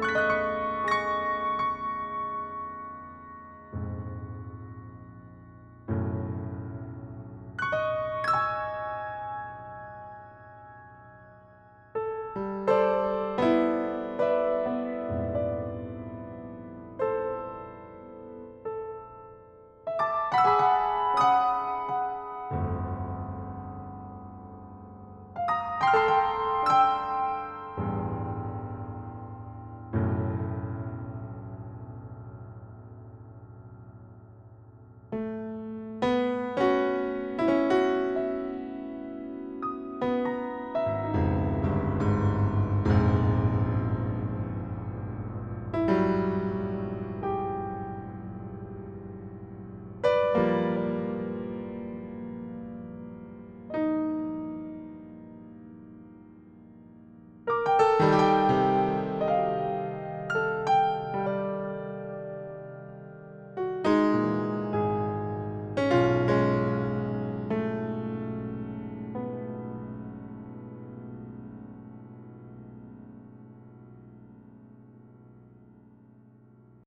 Música